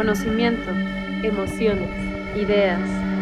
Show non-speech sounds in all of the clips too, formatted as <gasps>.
conocimiento, emociones, ideas,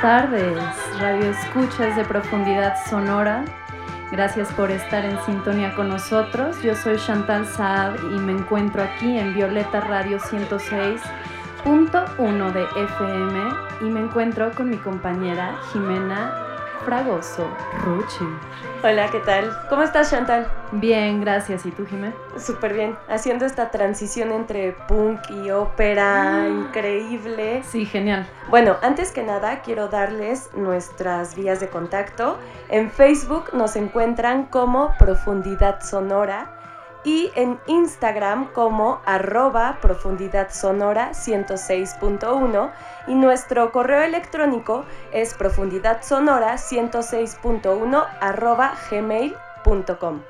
Tardes, Radio Escuchas de Profundidad Sonora. Gracias por estar en sintonía con nosotros. Yo soy Chantal Saad y me encuentro aquí en Violeta Radio 106.1 de FM y me encuentro con mi compañera Jimena Fragoso Ruchi. Hola, ¿qué tal? ¿Cómo estás, Chantal? Bien, gracias. ¿Y tú, Jimena? Súper bien. Haciendo esta transición entre punk y ópera, ah. increíble. Sí, genial. Bueno, antes que nada, quiero darles nuestras vías de contacto. En Facebook nos encuentran como Profundidad Sonora y en Instagram como arroba profundidad sonora 106.1 y nuestro correo electrónico es profundidad sonora 106.1 arroba gmail.com.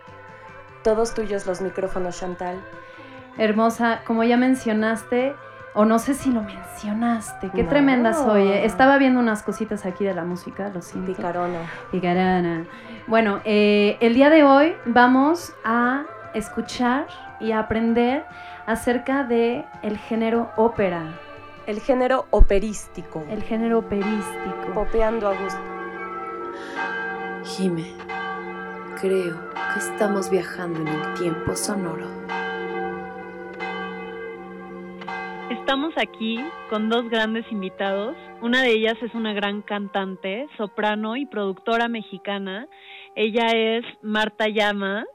Todos tuyos los micrófonos, Chantal. Hermosa, como ya mencionaste, o no sé si lo mencionaste, qué tremenda soy. ¿eh? Estaba viendo unas cositas aquí de la música, lo siento. Picarona. Picarona. Bueno, eh, el día de hoy vamos a escuchar y aprender acerca de el género ópera. El género operístico. El género operístico. Popeando a gusto. Jime, creo que estamos viajando en el tiempo sonoro. Estamos aquí con dos grandes invitados. Una de ellas es una gran cantante, soprano y productora mexicana. Ella es Marta Llamas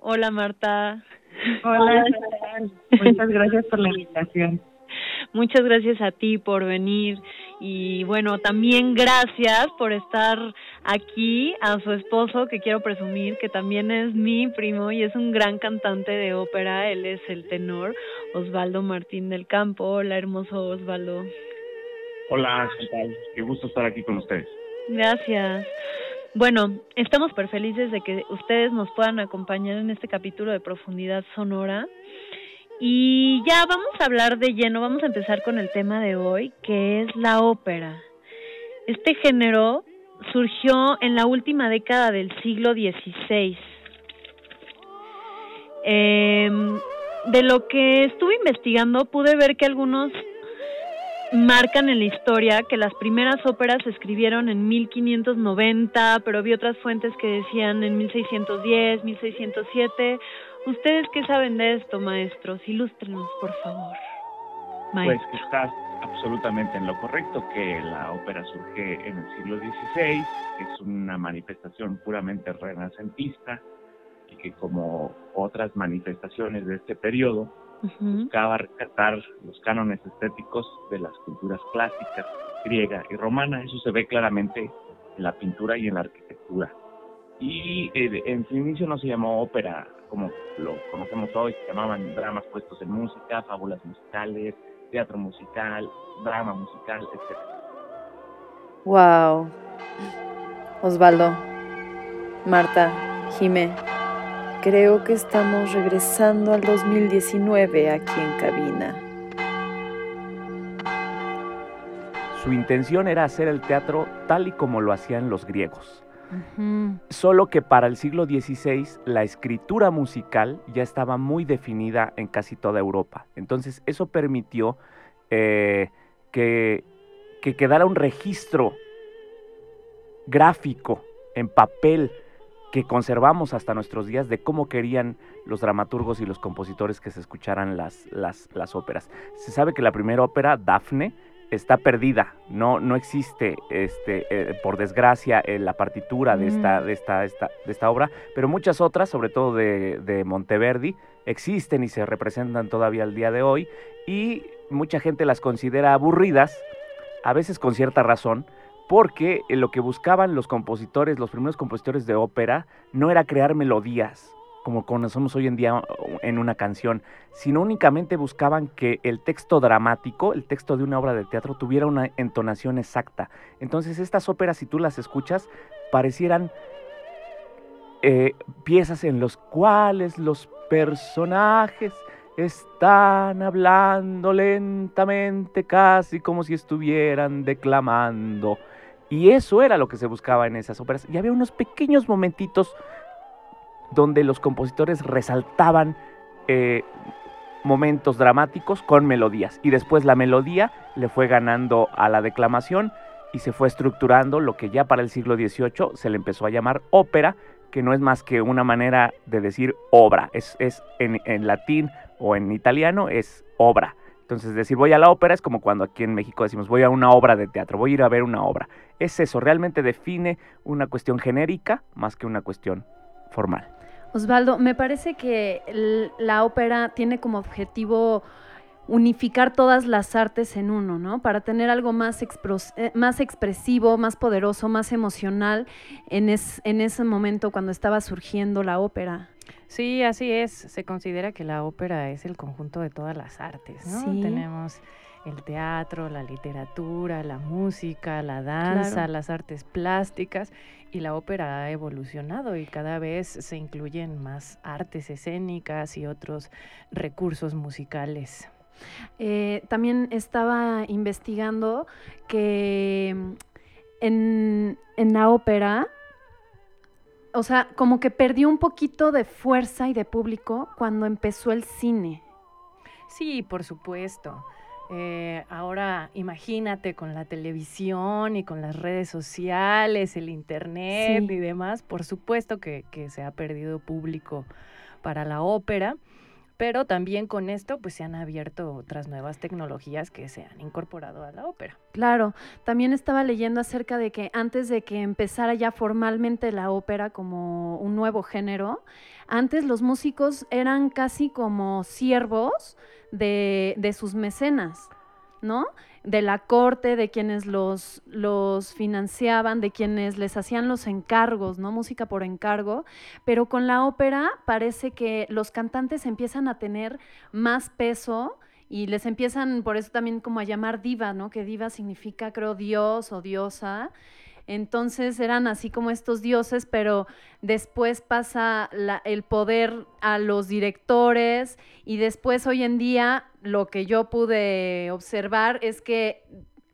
Hola Marta. Hola, muchas gracias por la invitación. Muchas gracias a ti por venir y bueno, también gracias por estar aquí a su esposo que quiero presumir que también es mi primo y es un gran cantante de ópera, él es el tenor Osvaldo Martín del Campo. Hola, hermoso Osvaldo. Hola, tal? Qué gusto estar aquí con ustedes. Gracias. Bueno, estamos súper felices de que ustedes nos puedan acompañar en este capítulo de profundidad sonora. Y ya vamos a hablar de lleno, vamos a empezar con el tema de hoy, que es la ópera. Este género surgió en la última década del siglo XVI. Em, de lo que estuve investigando pude ver que algunos marcan en la historia que las primeras óperas se escribieron en 1590, pero vi otras fuentes que decían en 1610, 1607. ¿Ustedes qué saben de esto, maestros? Ilústrenos, por favor. Pues que está absolutamente en lo correcto, que la ópera surge en el siglo XVI, que es una manifestación puramente renacentista y que como otras manifestaciones de este periodo, buscaba rescatar los cánones estéticos de las culturas clásicas, griega y romana. Eso se ve claramente en la pintura y en la arquitectura. Y eh, en su inicio no se llamó ópera como lo conocemos hoy, se llamaban dramas puestos en música, fábulas musicales, teatro musical, drama musical, etc. Wow. Osvaldo, Marta, Jimé, creo que estamos regresando al 2019 aquí en cabina. Su intención era hacer el teatro tal y como lo hacían los griegos. Solo que para el siglo XVI la escritura musical ya estaba muy definida en casi toda Europa. Entonces eso permitió eh, que, que quedara un registro gráfico en papel que conservamos hasta nuestros días de cómo querían los dramaturgos y los compositores que se escucharan las, las, las óperas. Se sabe que la primera ópera, Dafne, está perdida, no, no existe, este, eh, por desgracia, en la partitura de, esta, mm. de, esta, esta, de esta obra, pero muchas otras, sobre todo de, de Monteverdi, existen y se representan todavía al día de hoy, y mucha gente las considera aburridas, a veces con cierta razón, porque lo que buscaban los compositores, los primeros compositores de ópera, no era crear melodías, como conocemos hoy en día en una canción, sino únicamente buscaban que el texto dramático, el texto de una obra de teatro, tuviera una entonación exacta. Entonces estas óperas, si tú las escuchas, parecieran eh, piezas en las cuales los personajes están hablando lentamente, casi como si estuvieran declamando. Y eso era lo que se buscaba en esas óperas. Y había unos pequeños momentitos donde los compositores resaltaban eh, momentos dramáticos con melodías. Y después la melodía le fue ganando a la declamación y se fue estructurando lo que ya para el siglo XVIII se le empezó a llamar ópera, que no es más que una manera de decir obra. Es, es en, en latín o en italiano es obra. Entonces, decir voy a la ópera es como cuando aquí en México decimos voy a una obra de teatro, voy a ir a ver una obra. Es eso, realmente define una cuestión genérica más que una cuestión formal. Osvaldo, me parece que la ópera tiene como objetivo unificar todas las artes en uno, ¿no? Para tener algo más, eh, más expresivo, más poderoso, más emocional en, en ese momento cuando estaba surgiendo la ópera. Sí, así es. Se considera que la ópera es el conjunto de todas las artes, ¿no? Tenemos el teatro, la literatura, la música, la danza, las artes plásticas y la ópera ha evolucionado y cada vez se incluyen más artes escénicas y otros recursos musicales. Eh, también estaba investigando que mm, en, en la ópera, o sea, como que perdió un poquito de fuerza y de público cuando empezó el cine. Sí, por supuesto. Eh, ahora imagínate con la televisión y con las redes sociales, el internet y demás, por supuesto que, se ha perdido público para la ópera, pero también con esto pues se han abierto otras nuevas tecnologías que se han incorporado a la ópera. Claro, también estaba leyendo acerca de que antes de que empezara ya formalmente la ópera como un nuevo género, antes los músicos eran casi como siervos de, sus mecenas, ¿no? De la corte, de quienes los, los financiaban, de quienes les hacían los encargos, ¿no? Música por encargo. Pero con la ópera parece que los cantantes empiezan a tener más peso y les empiezan por eso también como a llamar diva, ¿no? Que diva significa, creo, dios o diosa. Entonces eran así como estos dioses, pero después pasa el poder a los directores y después hoy en día lo que yo pude observar es que,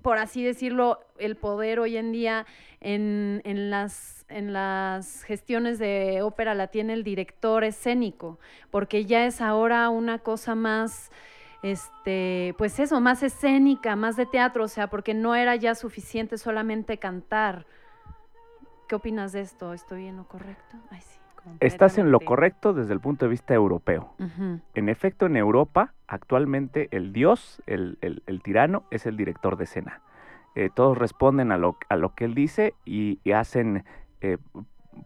por así decirlo, el poder hoy en día en, las, en las gestiones de ópera la tiene el director escénico, porque ya es ahora una cosa más este, pues eso, más escénica, más de teatro, o sea, porque no era ya suficiente solamente cantar. ¿Qué opinas de esto? ¿Estoy en lo correcto? Ay, sí. Estás en lo correcto desde el punto de vista europeo. En efecto, en Europa, actualmente el dios, el, el- el tirano, es el director de escena. Eh, todos responden a lo, a lo que él dice y, y hacen eh,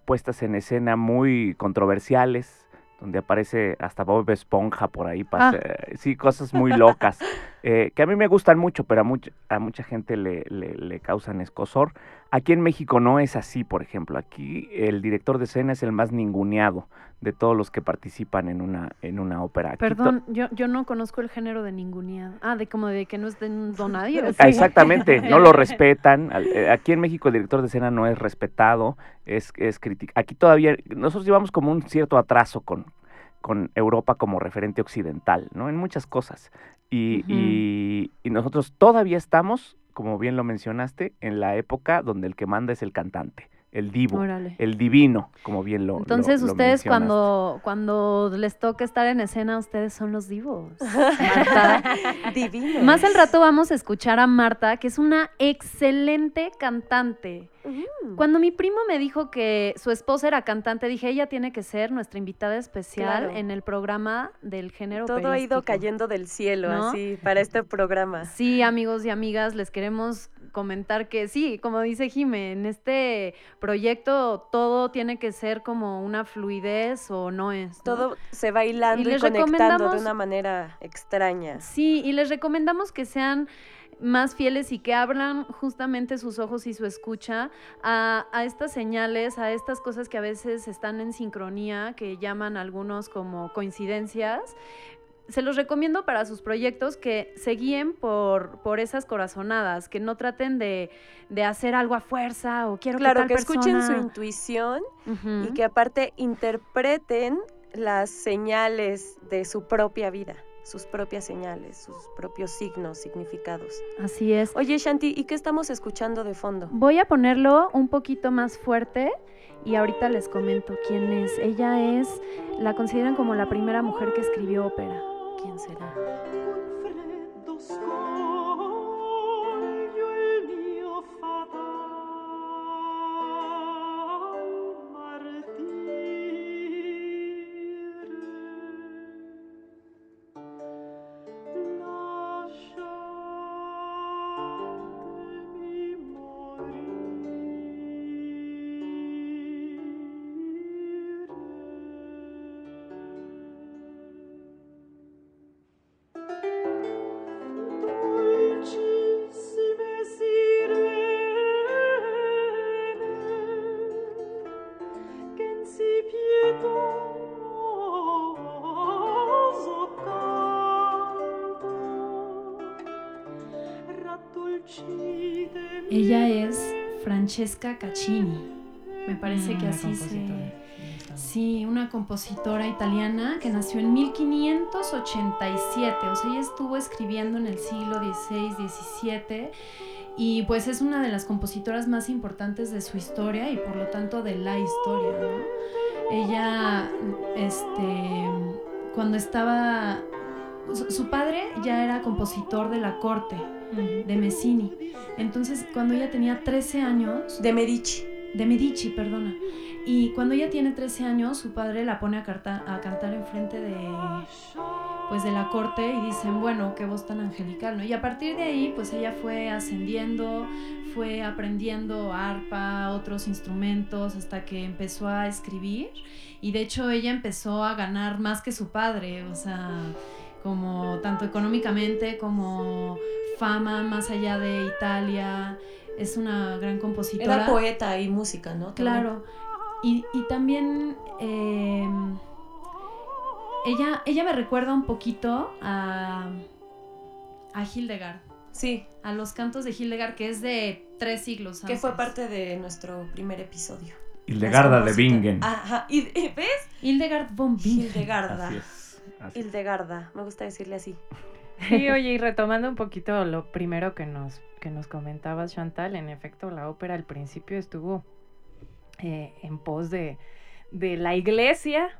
puestas en escena muy controversiales, donde aparece hasta Bob Esponja por ahí. pasa- eh, Sí, cosas muy locas, <laughs> eh, que a mí me gustan mucho, pero a, mucha a mucha gente le, le- le causan escosor. Aquí en México no es así, por ejemplo. Aquí el director de escena es el más ninguneado de todos los que participan en una, en una ópera. Aquí Perdón, yo, yo no conozco el género de ninguneado. Ah, de como de que no es de un donadio. Ah, Exactamente, no lo respetan. <laughs> Eh, Aquí en México el director de escena no es respetado, es, es criticado. Aquí todavía, nosotros llevamos como un cierto atraso con, con Europa como referente occidental, ¿no? En muchas cosas. Y, y- y nosotros todavía estamos, como bien lo mencionaste, en la época donde el que manda es el cantante, el divo, Órale. el divino, como bien lo Entonces lo ustedes cuando, cuando les toca estar en escena, ustedes son los divos. <laughs> Marta. Divinos. Más al rato vamos a escuchar a Marta, que es una excelente cantante. Cuando mi primo me dijo que su esposa era cantante, dije, ella tiene que ser nuestra invitada especial Claro. en el programa del género Todo ha ido cayendo del cielo, ¿No? así, para este programa. Sí, amigos y amigas, les queremos comentar que sí, como dice Jime, en este proyecto todo tiene que ser como una fluidez o no es. ¿no? Todo se va hilando Y y, conectando de una manera extraña. Sí, y les recomendamos que sean más fieles y que abran justamente sus ojos y su escucha a, a estas señales, a estas cosas que a veces están en sincronía, que llaman algunos como coincidencias. Se los recomiendo para sus proyectos que se guíen por, por esas corazonadas, que no traten de, de hacer algo a fuerza o quiero Claro, que, que tal escuchen su intuición y que aparte interpreten las señales de su propia vida, sus propias señales, sus propios signos, significados. Así es. Oye, Shanti, ¿y qué estamos escuchando de fondo? Voy a ponerlo un poquito más fuerte y ahorita les comento quién es. Ella es, la consideran como la primera mujer que escribió ópera. ¿Quién será? Francesca Caccini. Me parece que Una así se... Sí, una compositora italiana que nació en 1587, o sea, ella estuvo escribiendo en el siglo XVI, XVII y pues es una de las compositoras más importantes de su historia y por lo tanto de la historia, ¿no? Ella, este, cuando estaba, su, su padre ya era compositor de la corte de Messini, entonces cuando ella tenía 13 años, De Medici. de Medici, perdona. Y cuando ella tiene 13 años, su padre la pone a, carta- a cantar enfrente de, pues, de la corte y dicen, bueno, qué voz tan angelical, ¿no? Y a partir de ahí, pues ella fue ascendiendo, fue aprendiendo arpa, otros instrumentos, hasta que empezó a escribir. Y de hecho ella empezó a ganar más que su padre, o sea, como tanto económicamente como fama más allá de Italia. Es una gran compositora. Era poeta y música, ¿no? Claro. Y, y también eh, ella, ella me recuerda un poquito a, a Hildegard, Sí, a los cantos de Hildegard, que es de tres siglos. que fue parte de nuestro primer episodio. Hildegarda de. Bingen. Ajá, y, y <laughs> ¿ves? Hildegard von Bingen. Hildegarda. Así es. Así. Hildegarda, me gusta decirle así. Sí, <laughs> oye, y retomando un poquito lo primero que nos, que nos comentabas, Chantal, en efecto, la ópera al principio estuvo eh, en pos de, de la iglesia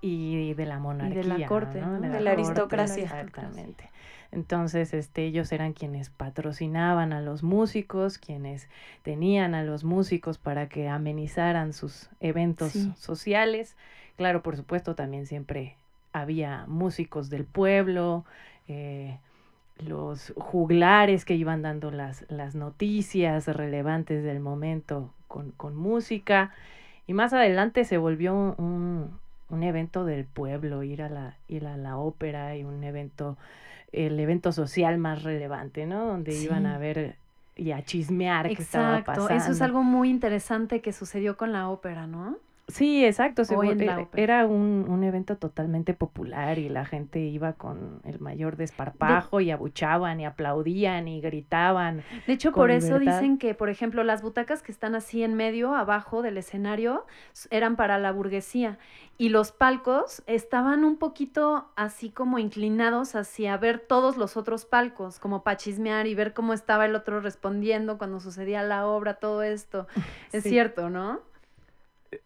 y de la monarquía. la corte, ¿no? De De la corte, aristocracia. Exactamente. Entonces, este, ellos eran quienes patrocinaban a los músicos, quienes tenían a los músicos para que amenizaran sus eventos sociales. Claro, por supuesto, también siempre había músicos del pueblo, eh, los juglares que iban dando las, las noticias relevantes del momento con, con música. Y más adelante se volvió un, un, evento del pueblo, ir a la, ir a la ópera y un evento, el evento social más relevante, ¿no? Donde iban a ver y a chismear qué estaba pasando. Eso es algo muy interesante que sucedió con la ópera, ¿no? Sí, exacto. E, era un, un, evento totalmente popular y la gente iba con el mayor desparpajo y abuchaban y aplaudían y gritaban. De hecho, por eso dicen que, por ejemplo, las butacas que están así en medio, abajo del escenario, eran para la burguesía y los palcos estaban un poquito así como inclinados hacia ver todos los otros palcos, como para chismear y ver cómo estaba el otro respondiendo cuando sucedía la obra, todo esto. Es cierto, ¿no?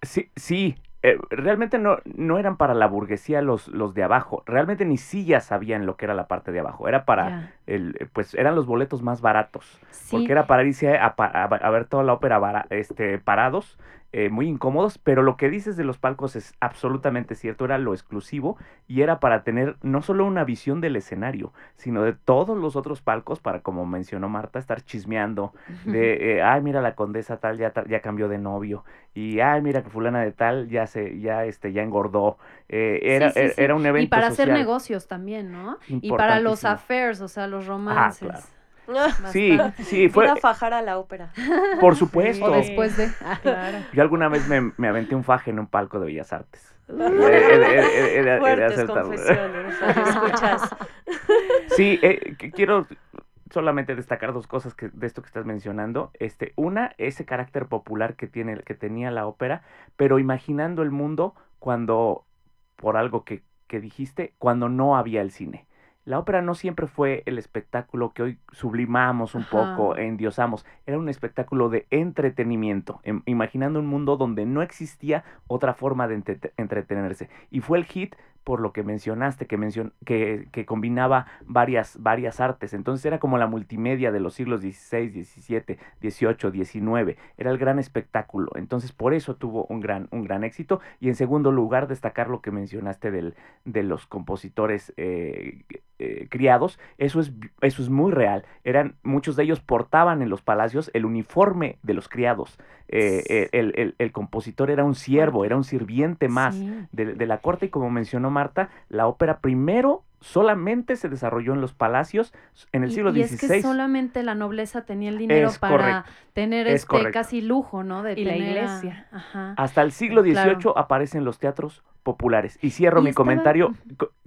Sí, sí. Eh, realmente no, no eran para la burguesía los, los de abajo. Realmente ni ya sabían lo que era la parte de abajo. Era para el, pues eran los boletos más baratos. Porque era para irse a, a, ver toda la ópera este, parados eh, muy incómodos, pero lo que dices de los palcos es absolutamente cierto, era lo exclusivo y era para tener no solo una visión del escenario, sino de todos los otros palcos para, como mencionó Marta, estar chismeando <laughs> de, eh, ay, mira la condesa tal ya, ya cambió de novio y, ay, mira que fulana de tal ya se, ya, este, ya engordó. Eh, era, era un evento Y para hacer negocios también, ¿no? Y para los affairs, o sea, los ah, romances. <laughs> Sí, sí, fue. a fajar a la ópera. Por supuesto. O después de. Yo alguna vez me, me, aventé un faje en un palco de Bellas Artes. Fuertes confesiones, escuchas. Sí, eh, quiero solamente destacar dos cosas que, de esto que estás mencionando. Este, una, ese carácter popular que tiene, que tenía la ópera, pero imaginando el mundo cuando, por algo que, que dijiste, cuando no había el cine la ópera no siempre fue el espectáculo que hoy sublimamos un poco, endiosamos. Era un espectáculo de entretenimiento, em, imaginando un mundo donde no existía otra forma de entretenerse. Y fue el hit por lo que mencionaste, que, mencion que, que, combinaba varias, varias artes. Entonces era como la multimedia de los siglos XVI, XVII, XVIII, XIX. Era el gran espectáculo. Entonces por eso tuvo un gran, un gran éxito. Y en segundo lugar, destacar lo que mencionaste del, de los compositores eh, eh, criados. Eso es, eso es muy real. Eran, muchos de ellos portaban en los palacios el uniforme de los criados. Eh, el, el, compositor era un siervo, era un sirviente más de, de la corte y como mencionó Marta, la ópera primero solamente se desarrolló en los palacios en el siglo XVI. Y es que solamente la nobleza tenía el dinero para tener este casi lujo, ¿no? De y la iglesia. Hasta el siglo XVIII aparecen los teatros populares. Y cierro mi comentario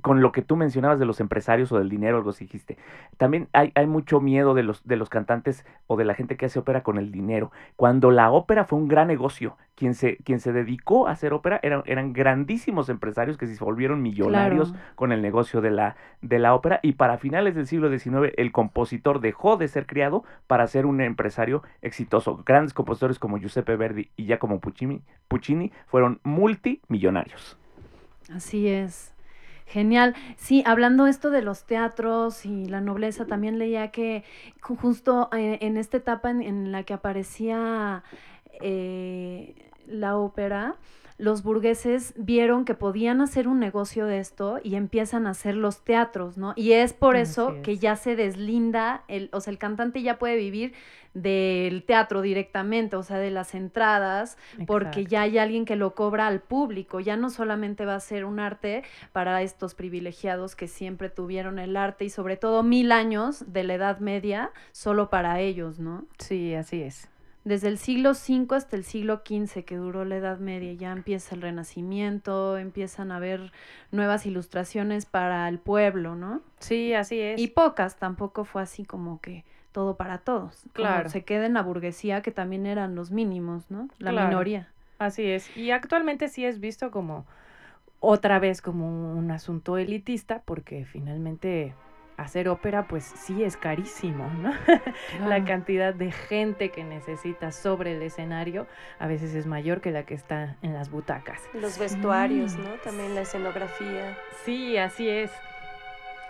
con lo que tú mencionabas de los empresarios o del dinero, algo así dijiste. También hay, hay mucho miedo de los, de los cantantes o de la gente que hace ópera con el dinero. Cuando la ópera fue un gran negocio, quien se, quien se dedicó a hacer ópera eran, eran grandísimos empresarios que se volvieron millonarios con el negocio de la, de la ópera. Y para finales del siglo XIX, el compositor dejó de ser criado para ser un empresario exitoso. Grandes compositores como Giuseppe Verdi y Giacomo Puccini, Puccini fueron multimillonarios. Así es. Genial. Sí, hablando esto de los teatros y la nobleza, también leía que justo eh, en, esta etapa en, la que aparecía eh, la ópera, los burgueses vieron que podían hacer un negocio de esto y empiezan a hacer los teatros, ¿no? Y es por eso que ya se deslinda, el, o sea, el cantante ya puede vivir del teatro directamente, o sea, de las entradas, porque ya hay alguien que lo cobra al público, ya no solamente va a ser un arte para estos privilegiados que siempre tuvieron el arte y sobre todo mil años de la Edad Media solo para ellos, ¿no? Sí, así es desde el siglo V hasta el siglo XV, que duró la Edad Media, ya empieza el Renacimiento, empiezan a haber nuevas ilustraciones para el pueblo, ¿no? Sí, así es. Y pocas, tampoco fue así como que todo para todos. Claro. se queda en la burguesía, que también eran los mínimos, ¿no? La minoría. Así es. Y actualmente sí es visto como otra vez como un asunto elitista, porque finalmente hacer ópera pues sí es carísimo, ¿no? <laughs> la cantidad de gente que necesita sobre el escenario a veces es mayor que la que está en las butacas. Los vestuarios, ¿no? También la escenografía. Sí, así es.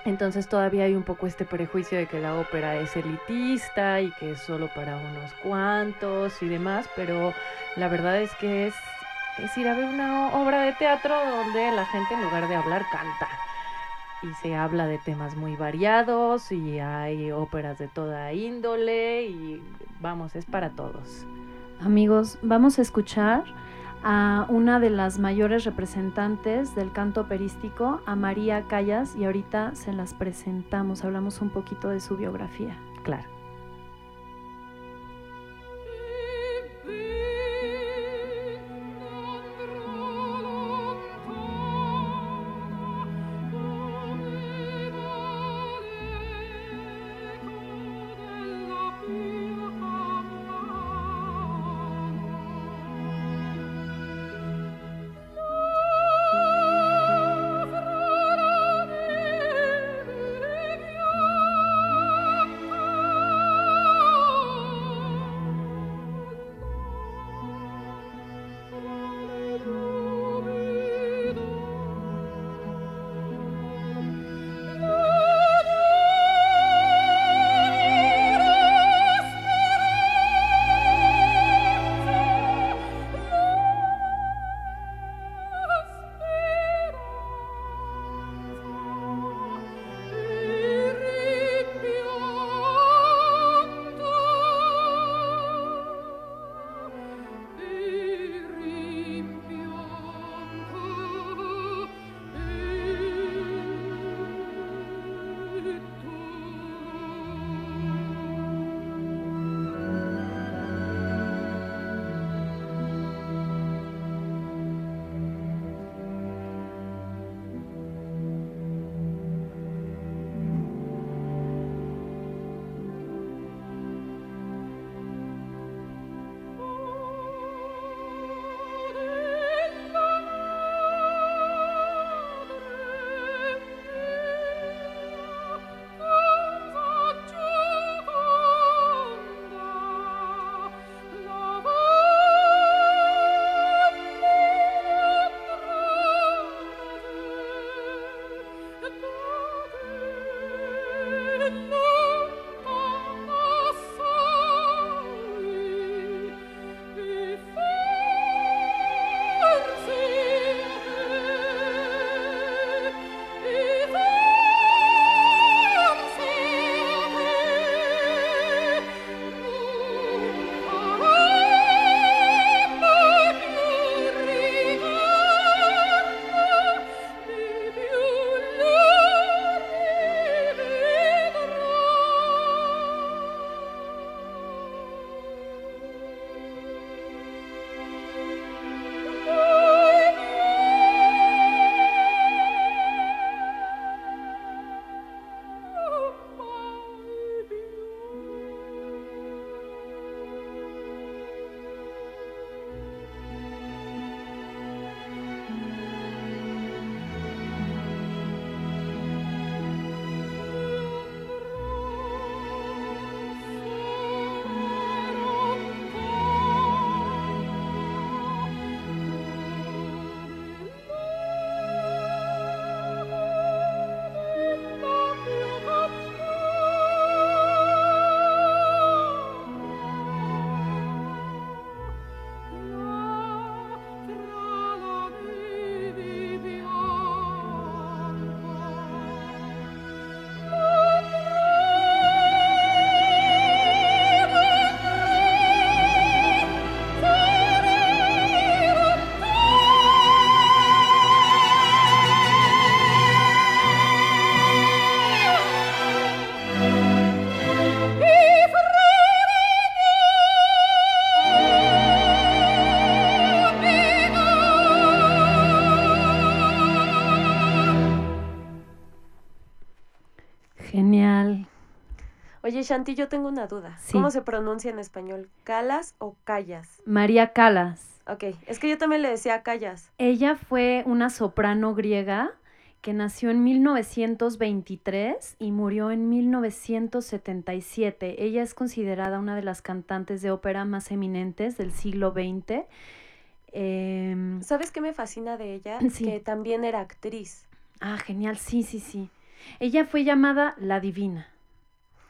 Entonces todavía hay un poco este prejuicio de que la ópera es elitista y que es solo para unos cuantos y demás, pero la verdad es que es, es ir a ver una obra de teatro donde la gente en lugar de hablar canta. Y se habla de temas muy variados y hay óperas de toda índole y vamos, es para todos. Amigos, vamos a escuchar a una de las mayores representantes del canto operístico, a María Callas, y ahorita se las presentamos, hablamos un poquito de su biografía. Claro. Oye, Shanti, yo tengo una duda. Sí. ¿Cómo se pronuncia en español? ¿Calas o callas? María Calas. Ok, es que yo también le decía callas. Ella fue una soprano griega que nació en 1923 y murió en 1977. Ella es considerada una de las cantantes de ópera más eminentes del siglo XX. Em, ¿Sabes qué me fascina de ella? <clears throat> Sí. Que también era actriz. ah, genial, sí, sí, sí. Ella fue llamada la divina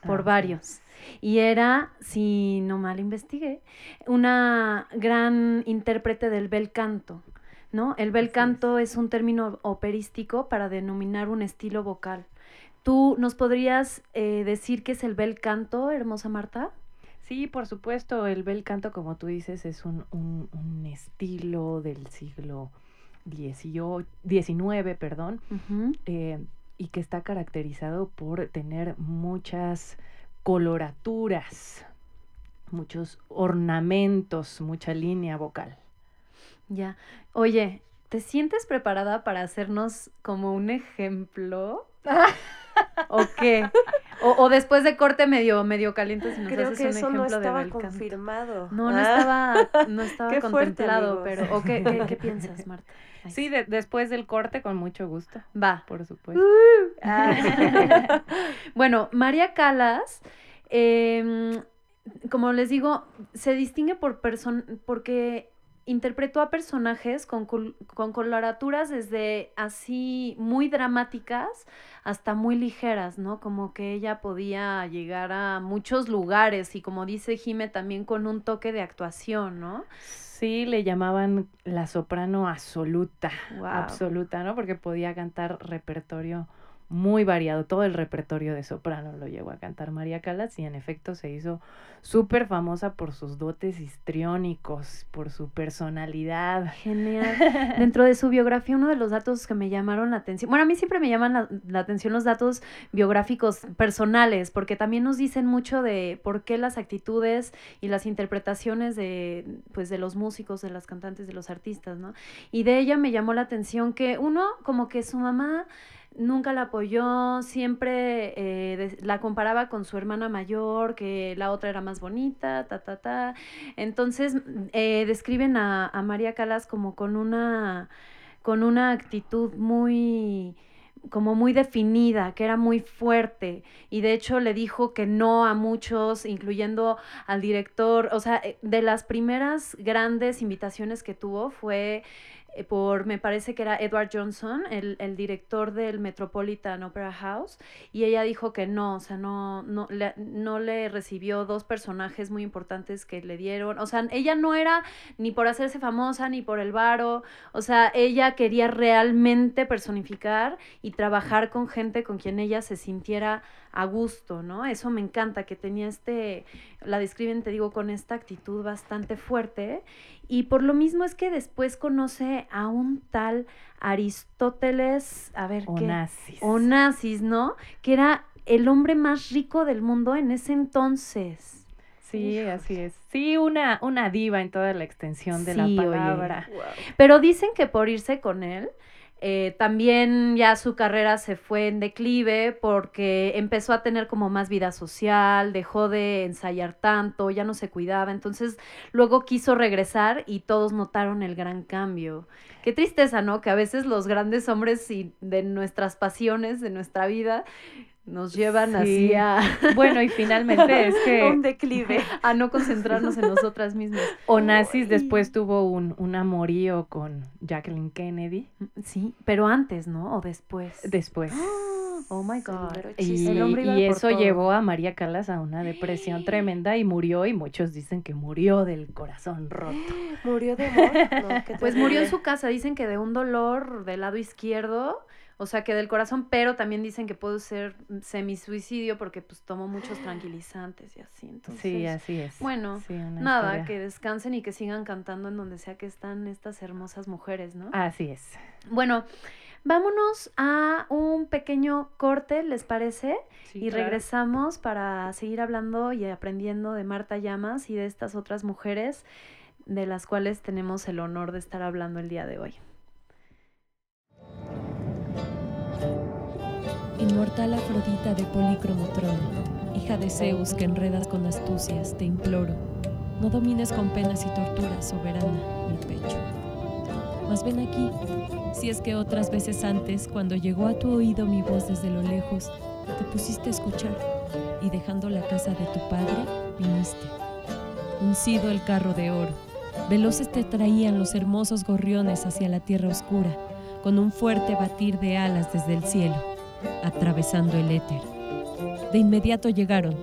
por Ah, varios. Y era, si no mal investigué, una gran intérprete del bel canto. ¿no? El bel es. canto es un término operístico para denominar un estilo vocal. ¿Tú nos podrías eh, decir qué es el bel canto, hermosa Marta? Sí, por supuesto, el bel canto, como tú dices, es un, un- un estilo del siglo XIX, perdón, eh, y que está caracterizado por tener muchas coloraturas, muchos ornamentos, mucha línea vocal. Ya. Oye, ¿te sientes preparada para hacernos como un ejemplo? <laughs> <laughs> ¿O qué? O, o después de corte medio, medio caliente, si nos Creo haces que un eso ejemplo de estaba confirmado. No, no Ah. estaba, no estaba <laughs> Qué contemplado, pero ¿o qué, qué, qué piensas, Marta? Ay, Sí, de- después del corte, con mucho gusto, Va. por supuesto. Ah. <laughs> bueno, María Calas, em, como les digo, se distingue por person porque interpretó a personajes con, con coloraturas desde así muy dramáticas hasta muy ligeras, ¿no? Como que ella podía llegar a muchos lugares y como dice Jime también con un toque de actuación, ¿no? Sí, le llamaban la soprano absoluta, Wow. absoluta, ¿no? Porque podía cantar repertorio muy variado, todo el repertorio de soprano lo llegó a cantar María Calas y en efecto se hizo súper famosa por sus dotes histriónicos, por su personalidad. Genial. <laughs> Dentro de su biografía, uno de los datos que me llamaron la atención, bueno, a mí siempre me llaman la, la atención los datos biográficos personales, porque también nos dicen mucho de por qué las actitudes y las interpretaciones de, pues, de los músicos, de las cantantes, de los artistas, ¿no? Y de ella me llamó la atención que uno, como que su mamá nunca la apoyó, siempre eh, la comparaba con su hermana mayor, que la otra era más bonita, ta, ta, ta. Entonces, eh, describen a, a María Calas como con una, con una actitud muy como muy definida, que era muy fuerte y de hecho le dijo que no a muchos, incluyendo al director, o sea, eh, de las primeras grandes invitaciones que tuvo fue por, me parece que era Edward Johnson, el, el director del Metropolitan Opera House, y ella dijo que no, o sea, no, no, le, no le recibió dos personajes muy importantes que le dieron, o sea, ella no era ni por hacerse famosa, ni por el varo, o sea, ella quería realmente personificar y trabajar con gente con quien ella se sintiera a gusto, ¿no? Eso me encanta, que tenía este, la describen, te digo, con esta actitud bastante fuerte. Y por lo mismo es que después conoce a un tal Aristóteles, a ver, ¿qué? Onassis. Onassis, ¿no? Que era el hombre más rico del mundo en ese entonces. Sí, así es. Sí, una, una diva en toda la extensión de Sí, la palabra. Pero dicen que por irse con él, eh, también ya su carrera se fue en declive porque empezó a tener como más vida social, dejó de ensayar tanto, ya no se cuidaba, entonces luego quiso regresar y todos notaron el gran cambio. Qué tristeza, ¿no? Que a veces los grandes hombres y de nuestras pasiones, de nuestra vida, nos llevan así Sí. a, <laughs> Bueno, y finalmente es que Un declive. <laughs> a no concentrarnos en nosotras mismas. <laughs> Onassis después tuvo un, un amorío con Jacqueline Kennedy. Sí, pero antes, ¿no? O después. Después. Oh my God. Y, eso todo. llevó a María Calas a una depresión tremenda y murió y muchos dicen que murió del corazón roto. <gasps> ¿Murió de amor? No, Pues murió en su casa, dicen que de un dolor del lado izquierdo, o sea que del corazón, pero también dicen que pudo ser semisuicidio porque pues tomó muchos tranquilizantes y así. Entonces, Sí, así es. bueno, Sí, nada, historia- que descansen y que sigan cantando en donde sea que están estas hermosas mujeres, ¿no? Así es. Bueno, vámonos a un pequeño corte, ¿les parece? Sí, y claro. regresamos para seguir hablando y aprendiendo de Marta Llamas y de estas otras mujeres de las cuales tenemos el honor de estar hablando el día de hoy. Inmortal Afrodita de polícromo trono, hija de Zeus que enredas con astucias, te imploro, no domines con penas y torturas, soberana, mi pecho. Mas ven aquí, si es que otras veces antes, cuando llegó a tu oído mi voz desde lo lejos, te pusiste a escuchar, y dejando la casa de tu padre, viniste. Uncido el carro de oro, veloces te traían los hermosos gorriones hacia la tierra oscura, con un fuerte batir de alas desde el cielo atravesando el éter. De inmediato llegaron,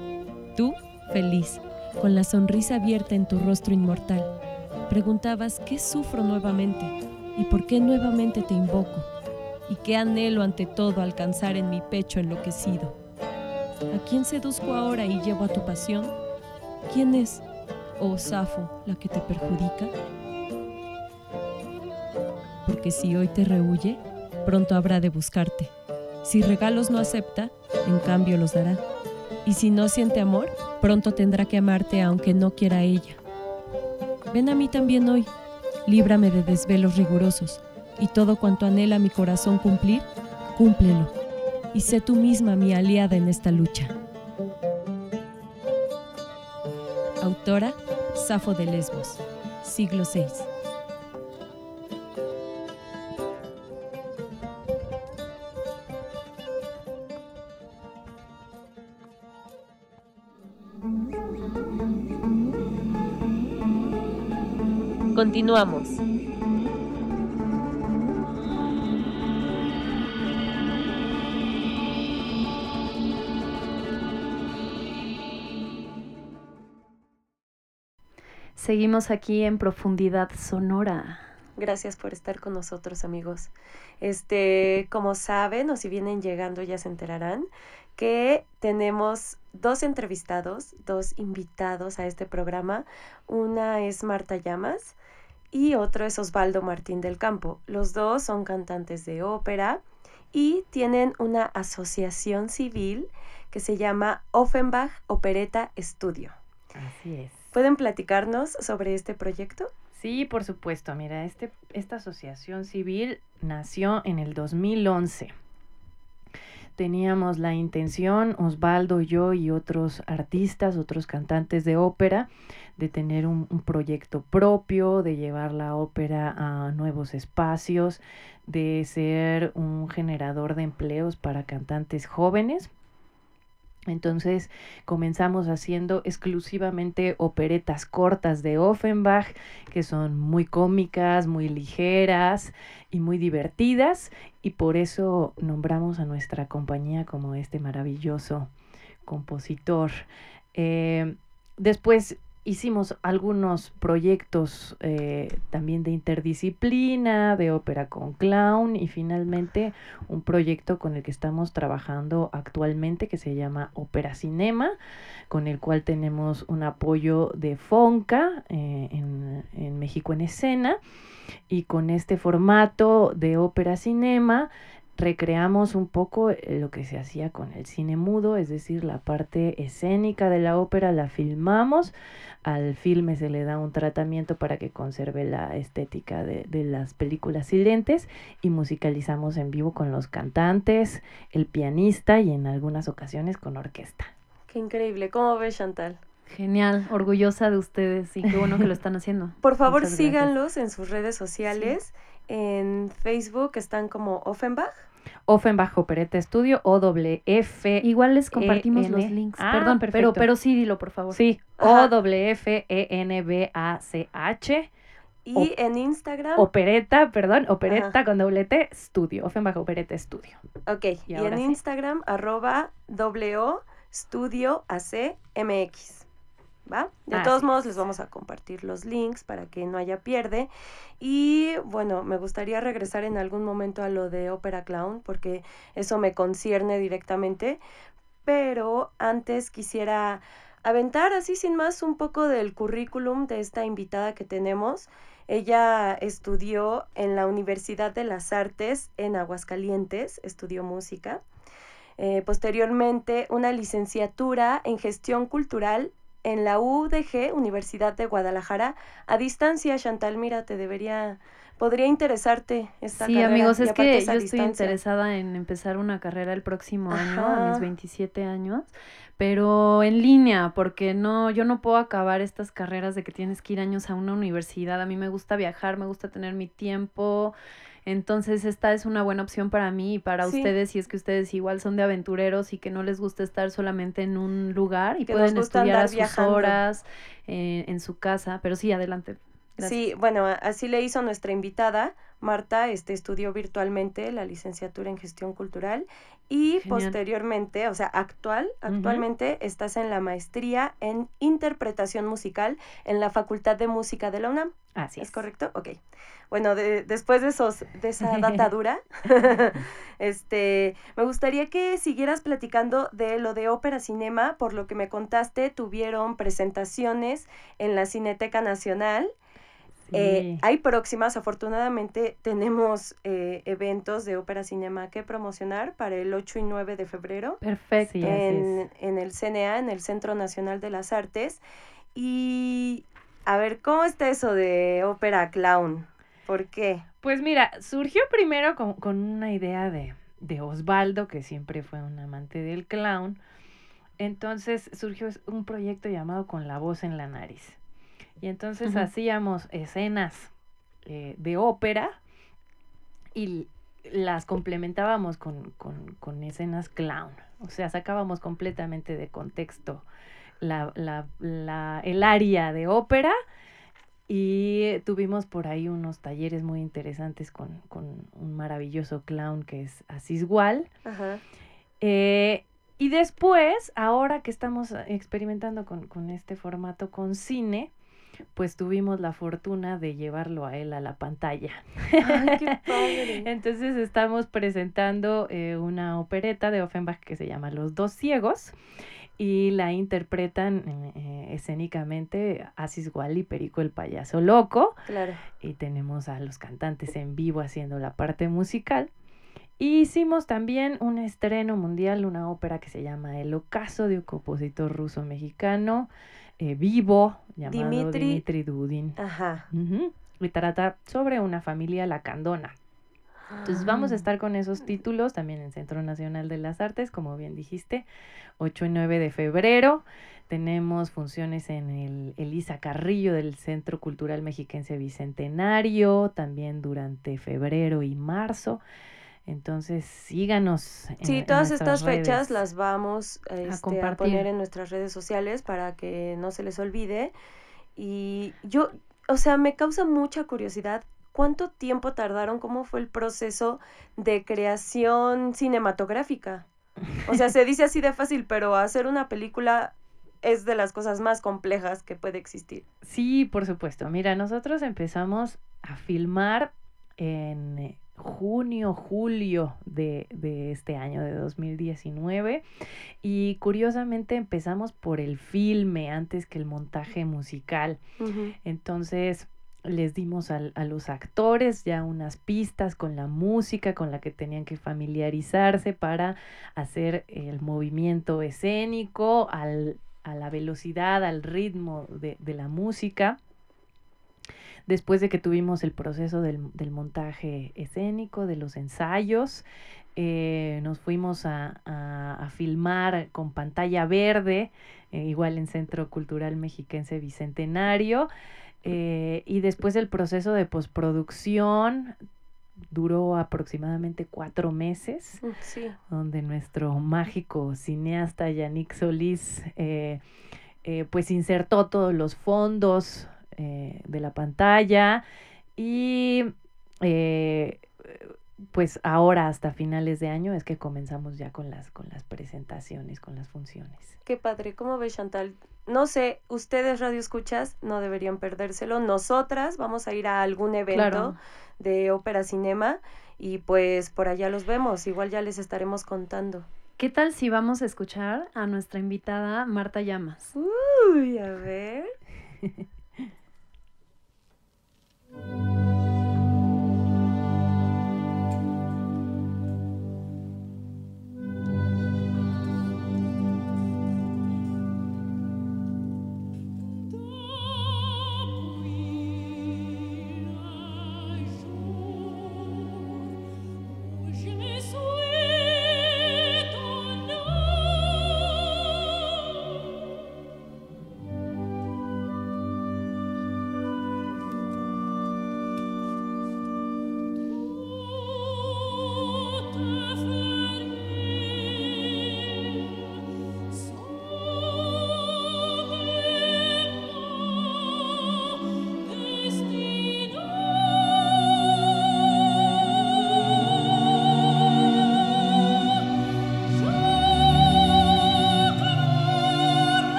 tú, feliz, con la sonrisa abierta en tu rostro inmortal. Preguntabas qué sufro nuevamente y por qué nuevamente te invoco y qué anhelo ante todo alcanzar en mi pecho enloquecido. ¿A quién seduzco ahora y llevo a tu pasión? ¿Quién es, oh Safo, la que te perjudica? Porque si hoy te rehuye, pronto habrá de buscarte. Si regalos no acepta, en cambio los dará. Y si no siente amor, pronto tendrá que amarte aunque no quiera ella. Ven a mí también hoy, líbrame de desvelos rigurosos, y todo cuanto anhela mi corazón cumplir, cúmplelo, y sé tú misma mi aliada en esta lucha. Autora, Safo de Lesbos, siglo VI. Continuamos. Seguimos aquí en profundidad sonora. Gracias por estar con nosotros, amigos. Este, como saben, o si vienen llegando ya se enterarán, que tenemos dos entrevistados, dos invitados a este programa. Una es Marta Llamas y otro es Osvaldo Martín del Campo. Los dos son cantantes de ópera y tienen una asociación civil que se llama Offenbach Opereta Studio. Así es. ¿Pueden platicarnos sobre este proyecto? Sí, por supuesto. Mira, este, esta asociación civil nació en el 2011. Teníamos la intención, Osvaldo, yo y otros artistas, otros cantantes de ópera, de tener un, un proyecto propio, de llevar la ópera a nuevos espacios, de ser un generador de empleos para cantantes jóvenes. Entonces comenzamos haciendo exclusivamente operetas cortas de Offenbach, que son muy cómicas, muy ligeras y muy divertidas, y por eso nombramos a nuestra compañía como este maravilloso compositor. Eh, después hicimos algunos proyectos eh, también de interdisciplina, de ópera con clown y finalmente un proyecto con el que estamos trabajando actualmente que se llama Ópera Cinema, con el cual tenemos un apoyo de Fonca eh, en, en México en escena y con este formato de ópera cinema recreamos un poco eh, lo que se hacía con el cine mudo, es decir, la parte escénica de la ópera la filmamos, al filme se le da un tratamiento para que conserve la estética de, de las películas silentes y musicalizamos en vivo con los cantantes, el pianista y en algunas ocasiones con orquesta. Qué increíble. ¿Cómo ves, Chantal? Genial, orgullosa de ustedes y qué bueno que lo están haciendo. <laughs> Por favor, síganlos en sus redes sociales. En Facebook están como Offenbach. Offenbach Opereta Estudio o doble F. Igual les compartimos E, los N. links. Ah, Perdón, pero, perfecto. pero sí, dilo, por favor. Sí, Ajá. O W F E N B A C H. Y en Instagram. Opereta, perdón, Opereta Ajá. con doble T Studio, Offenbach Opereta Estudio. ok. y en sí. Instagram, arroba WO Studio AC MX. ¿Va? De todos modos, es. les vamos a compartir los links para que no haya pierde. Y bueno, me gustaría regresar en algún momento a lo de Opera Clown, porque eso me concierne directamente. Pero antes quisiera aventar así sin más un poco del currículum de esta invitada que tenemos. Ella estudió en la Universidad de las Artes en Aguascalientes, estudió música. Eh, posteriormente, una licenciatura en gestión cultural en la UDG, Universidad de Guadalajara, a distancia. Chantal, mira, te debería, podría interesarte esta Sí, carrera. amigos, y es que yo estoy interesada en empezar una carrera el próximo año, a mis 27 años, pero en línea, porque no, yo no puedo acabar estas carreras de que tienes que ir años a una universidad. A mí me gusta viajar, me gusta tener mi tiempo. Entonces, esta es una buena opción para mí y para Sí. ustedes, si es que ustedes igual son de aventureros y que no les gusta estar solamente en un lugar y Que pueden estudiar a sus viajando. horas eh, en su casa. Pero sí, adelante. Sí, bueno, así le hizo nuestra invitada. Marta este, estudió virtualmente la licenciatura en gestión cultural y posteriormente, o sea, actual, actualmente estás en la maestría en interpretación musical en la Facultad de Música de la UNAM. Así es. ¿Es correcto? Ok. Bueno, después de, esos, de esa <laughs> datadura, <laughs> este, me gustaría que siguieras platicando de lo de ópera cinema, por lo que me contaste, tuvieron presentaciones en la Cineteca Nacional. Eh, hay próximas, afortunadamente tenemos eh, eventos de ópera cinema que promocionar para el 8 y 9 de febrero. Perfecto. en, en el CNA, en el Centro Nacional de las Artes. Y a ver, ¿cómo está eso de ópera clown? ¿Por qué? Pues mira, surgió primero con, una idea de, de, Osvaldo, que siempre fue un amante del clown. Entonces surgió un proyecto llamado Con la voz en la nariz. Y entonces hacíamos escenas eh, de ópera y las complementábamos con, con, con, escenas clown. O sea, sacábamos completamente de contexto la, la, la, el área de ópera y tuvimos por ahí unos talleres muy interesantes con, un maravilloso clown que es Asiswal. Ajá. Eh, y después, ahora que estamos experimentando con, este formato con cine, pues tuvimos la fortuna de llevarlo a él a la pantalla. Ay, qué <laughs> padre. Entonces estamos presentando eh, una opereta de Offenbach que se llama Los dos ciegos y la interpretan eh, escénicamente Asis y Perico el payaso loco. Claro. Y tenemos a los cantantes en vivo haciendo la parte musical. Y hicimos también un estreno mundial, una ópera que se llama El ocaso de un compositor ruso-mexicano eh, vivo llamado Dimitri, Dudin. Ajá. Y trata sobre una familia lacandona. Entonces vamos a ah. estar con esos títulos también en Centro Nacional de las Artes, como bien dijiste, 8 y 9 de febrero. Tenemos funciones en el Elisa Carrillo del Centro Cultural Mexiquense Bicentenario, también durante febrero y marzo. Entonces, síganos. En, sí, todas estas fechas las vamos este, a, poner en nuestras redes sociales para que no se les olvide. Y yo, o sea, me causa mucha curiosidad cuánto tiempo tardaron, cómo fue el proceso de creación cinematográfica. O sea, se dice así de fácil, pero hacer una película es de las cosas más complejas que puede existir. Sí, por supuesto. Mira, nosotros empezamos a filmar en junio, julio de, este año, de 2019. Y curiosamente empezamos por el filme antes que el montaje musical. Entonces les dimos a, los actores ya unas pistas con la música con la que tenían que familiarizarse para hacer el movimiento escénico al, a la velocidad, al ritmo de, de la música después de que tuvimos el proceso del, montaje escénico, de los ensayos, eh, nos fuimos a, filmar con pantalla verde, eh, igual en Centro Cultural Mexiquense Bicentenario, eh, y después el proceso de postproducción duró aproximadamente cuatro meses, donde nuestro mágico cineasta Yannick Solís pues insertó todos los fondos eh, de la pantalla y eh, pues ahora hasta finales de año es que comenzamos ya con las, con las presentaciones, con las funciones. Qué padre, ¿cómo ves Chantal? No sé, ustedes radio escuchas no deberían perdérselo. Nosotras vamos a ir a algún evento de ópera cinema y pues por allá los vemos, igual ya les estaremos contando. ¿Qué tal si vamos a escuchar a nuestra invitada Marta Llamas? Uy, a ver. <laughs> Música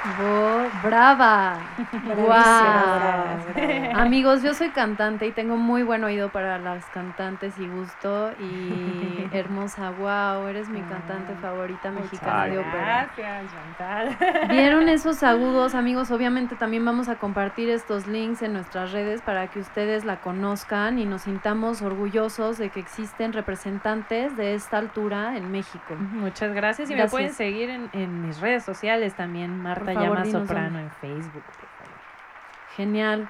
Bravo, brava. Guau. Amigos, yo soy cantante y tengo muy buen oído para las cantantes y gusto. Y <laughs> hermosa, wow, eres mi cantante favorita mexicana de ópera. Gracias, Chantal. ¿Vieron esos <laughs> agudos, amigos? Obviamente también vamos a compartir estos links en nuestras redes para que ustedes la conozcan y nos sintamos orgullosos de que existen representantes de esta altura en México. Muchas gracias y me pueden seguir en, en mis redes sociales también, Marta favor, Llama Soprano en Facebook. Genial.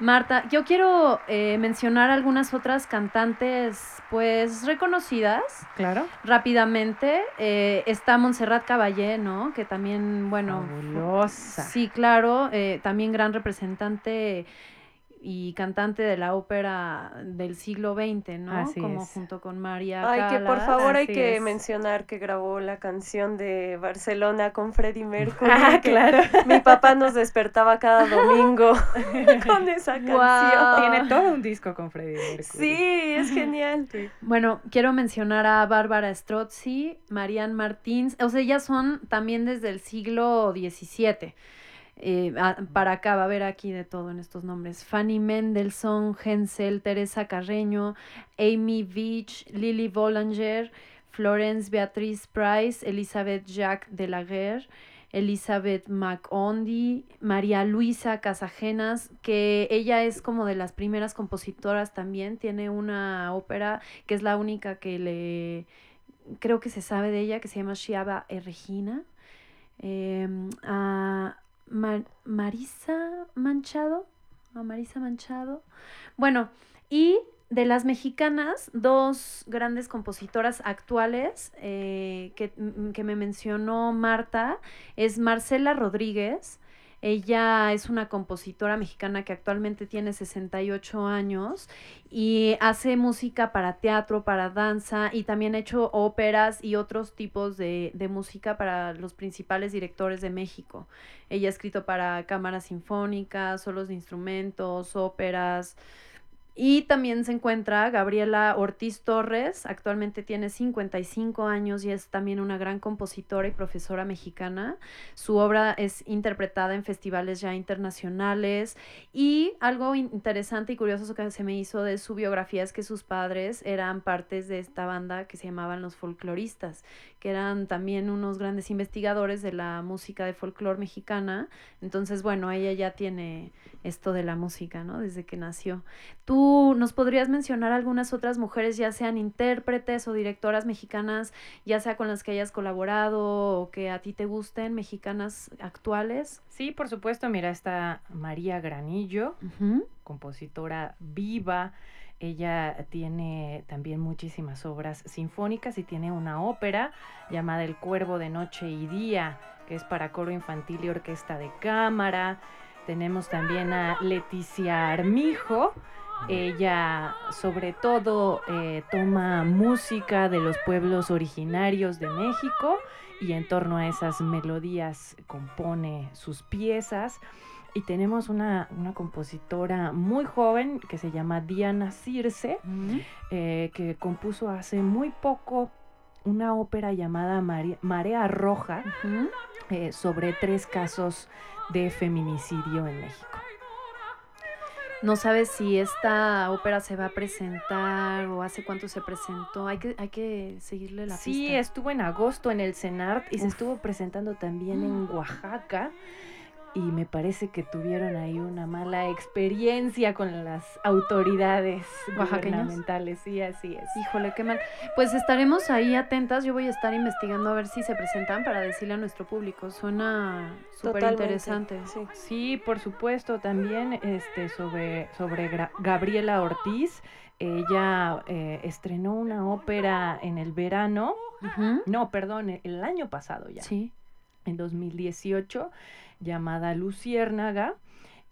Marta, yo quiero eh, mencionar algunas otras cantantes, pues, reconocidas. Claro. Rápidamente, eh, está Montserrat Caballé, ¿no? Que también, bueno, Fabulosa. sí, claro, eh, también gran representante y cantante de la ópera del siglo XX, ¿no? Así Como es. junto con María Ay, que por favor hay que es. mencionar que grabó la canción de Barcelona con Freddie <laughs> Mercury. Ah, claro. Mi papá nos despertaba cada <laughs> domingo <laughs> con esa canción. Tiene todo un disco con Freddie Mercury. Sí, es genial. Bueno, quiero mencionar a Bárbara Strozzi, Marianne Martins, o sea, ellas son también desde el siglo XVII. Eh, para acá va a haber aquí de todo en estos nombres. Fanny Mendelssohn, Hensel, Teresa Carreño, Amy Beach, Lily Bollinger, Florence Beatrice Price, Elizabeth Jacques de la Guerre, Elizabeth McOndy, María Luisa Casagenas, que ella es como de las primeras compositoras también, tiene una ópera que es la única que le creo que se sabe de ella, que se llama Shiaba Regina. Em, a Ma- Marisa Manchado, a Marisa Manchado. Bueno, y de las mexicanas, dos grandes compositoras actuales eh, que, mm, que me mencionó Marta es Marcela Rodríguez. Ella es una compositora mexicana que actualmente tiene 68 años y hace música para teatro, para danza y también ha hecho óperas y otros tipos de, de música para los principales directores de México. Ella ha escrito para cámaras sinfónicas, solos de instrumentos, óperas. Y también se encuentra Gabriela Ortiz Torres, actualmente tiene 55 años y es también una gran compositora y profesora mexicana. Su obra es interpretada en festivales ya internacionales y algo in- interesante y curioso que se me hizo de su biografía es que sus padres eran partes de esta banda que se llamaban los folcloristas, que eran también unos grandes investigadores de la música de folclore mexicana. Entonces, bueno, ella ya tiene esto de la música, ¿no? Desde que nació. ¿Tú nos podrías mencionar algunas otras mujeres, ya sean intérpretes o directoras mexicanas, ya sea con las que hayas colaborado o que a ti te gusten, mexicanas actuales? Sí, por supuesto. Mira, está María Granillo, compositora viva. Ella tiene también muchísimas obras sinfónicas y tiene una ópera llamada El Cuervo de Noche y Día, que es para coro infantil y orquesta de cámara. Tenemos también a Leticia Armijo. Ella sobre todo eh, toma música de los pueblos originarios de México y en torno a esas melodías compone sus piezas. Y tenemos una, una compositora muy joven que se llama Diana Circe, eh, que compuso hace muy poco una ópera llamada Mare- Marea Roja eh, sobre tres casos de feminicidio en México. No sabes si esta ópera se va a presentar o hace cuánto se presentó. Hay que, hay que seguirle la Sí, pista. estuvo en agosto en el CENART y se estuvo presentando también en <gasps> Oaxaca. Y me parece que tuvieron ahí una mala experiencia con las autoridades gubernamentales. Sí, así es. Híjole, qué mal. Pues estaremos ahí atentas. Yo voy a estar investigando a ver si se presentan para decirle a nuestro público. Suena súper interesante. sí. Sí, por supuesto, también este, sobre, sobre Gra- Gabriela Ortiz. Ella eh, estrenó una ópera en el verano, no, perdón, el año pasado ya, Sí. en 2018, llamada Luciérnaga.